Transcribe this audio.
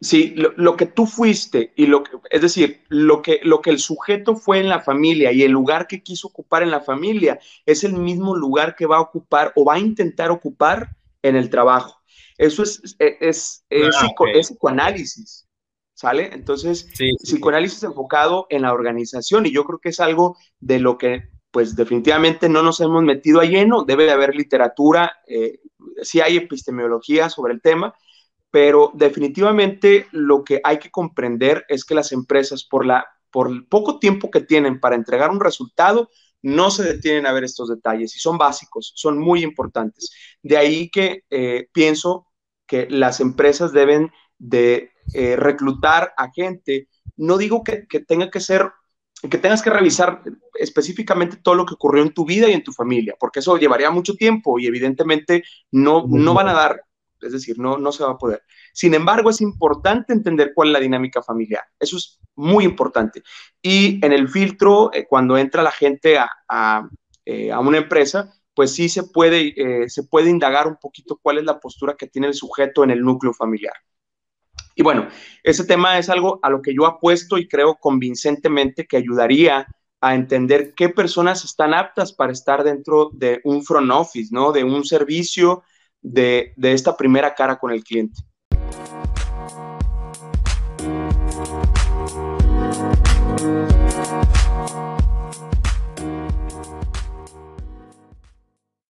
Sí, lo, que tú fuiste y lo que, es decir, lo que, lo que el sujeto fue en la familia y el lugar que quiso ocupar en la familia es el mismo lugar que va a ocupar o va a intentar ocupar en el trabajo. Eso es, es, es, ah, psicoanálisis, ¿sale? Entonces, psicoanálisis enfocado en la organización y yo creo que es algo de lo que pues definitivamente no nos hemos metido a lleno, debe de haber literatura, eh, sí hay epistemología sobre el tema, pero definitivamente lo que hay que comprender es que las empresas, por, la, por el poco tiempo que tienen para entregar un resultado, no se detienen a ver estos detalles y son básicos, son muy importantes. De ahí que eh, pienso que las empresas deben de eh, reclutar a gente. No digo que, que tenga que ser que tengas que revisar específicamente todo lo que ocurrió en tu vida y en tu familia, porque eso llevaría mucho tiempo y evidentemente no, no van a dar es decir, no, no se va a poder. Sin embargo, es importante entender cuál es la dinámica familiar. Eso es muy importante. Y en el filtro, eh, cuando entra la gente a, eh, una empresa, pues sí se puede, eh, se puede indagar un poquito cuál es la postura que tiene el sujeto en el núcleo familiar. Y bueno, ese tema es algo a lo que yo apuesto y creo convincentemente que ayudaría a entender qué personas están aptas para estar dentro de un front office, ¿no? De un servicio, de, esta primera cara con el cliente.